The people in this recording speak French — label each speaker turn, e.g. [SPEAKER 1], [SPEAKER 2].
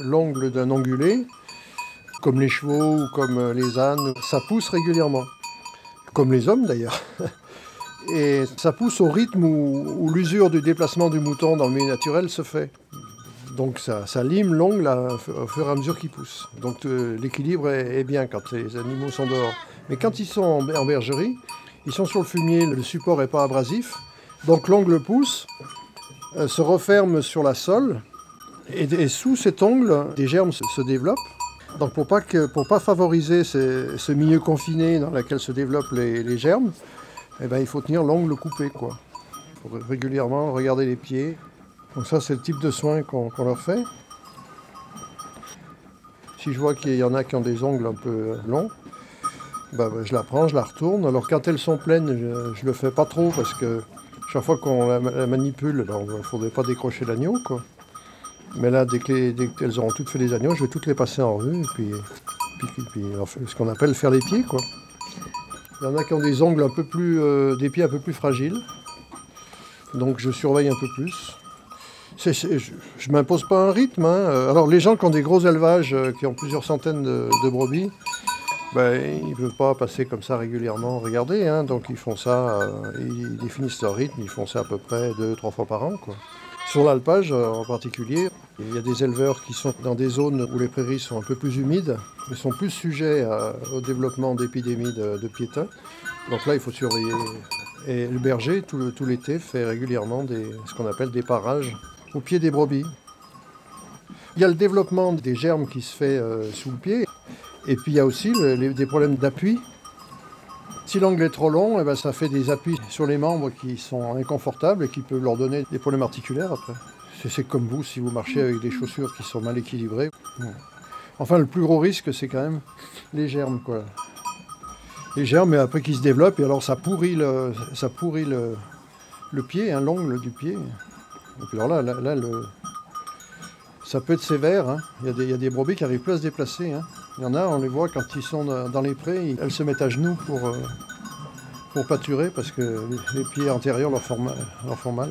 [SPEAKER 1] l'ongle d'un ongulé, comme les chevaux ou comme les ânes, ça pousse régulièrement. Comme les hommes d'ailleurs. Et ça pousse au rythme où, l'usure du déplacement du mouton dans le milieu naturel se fait. Donc ça, lime l'ongle au fur et à mesure qu'il pousse. Donc euh, l'équilibre est, bien quand les animaux sont dehors. Mais quand ils sont en, bergerie, ils sont sur le fumier, le support n'est pas abrasif. Donc l'ongle pousse, euh, se referme sur la sole, et, sous cet ongle, des germes se, développent. Donc pour pas, pas favoriser ce, milieu confiné dans lequel se développent les, germes, eh ben, il faut tenir l'ongle coupé. Quoi. Pour régulièrement regarder les pieds. Donc ça c'est le type de soin qu'on leur fait. Si je vois qu'il y en a qui ont des ongles un peu longs, ben, ben, je la prends, je la retourne. Alors quand elles sont pleines, je ne le fais pas trop parce que chaque fois qu'on la, manipule, il ne faudrait pas décrocher l'agneau. Mais là, dès qu'elles auront toutes fait les agneaux, je vais toutes les passer en revue et puis, ce qu'on appelle faire les pieds. quoi. Il y en a qui ont des ongles un peu plus, euh, des pieds un peu plus fragiles. Donc je surveille un peu plus. je ne m'impose pas un rythme. Hein. Alors les gens qui ont des gros élevages, euh, qui ont plusieurs centaines de, brebis, ben, ils ne veulent pas passer comme ça régulièrement regarder. Hein. Donc ils font ça, euh, ils définissent leur rythme, ils font ça à peu près deux, trois fois par an. Quoi. Sur l'alpage euh, en particulier, il y a des éleveurs qui sont dans des zones où les prairies sont un peu plus humides, ils sont plus sujets au développement d'épidémies de, piétins. Donc là, il faut surveiller. Et le berger, tout, l'été, fait régulièrement ce qu'on appelle des parages au pied des brebis. Il y a le développement des germes qui se fait euh, sous le pied, et puis il y a aussi des problèmes d'appui si l'angle est trop long, eh ben, ça fait des appuis sur les membres qui sont inconfortables et qui peuvent leur donner des problèmes articulaires après. C'est comme vous si vous marchez avec des chaussures qui sont mal équilibrées. Enfin, le plus gros risque, c'est quand même les germes. Quoi. Les germes, mais après qui se développent, et alors ça pourrit le, ça pourrit le, pied, hein, l'ongle du pied. Et puis alors là, là, le, ça peut être sévère. Hein. Il, y a des, il, y a des, brebis qui n'arrivent plus à se déplacer. Hein. Il y en a, on les voit quand ils sont dans les prés, elles se mettent à genoux pour, euh, pâturer parce que les pieds antérieurs. Leur font mal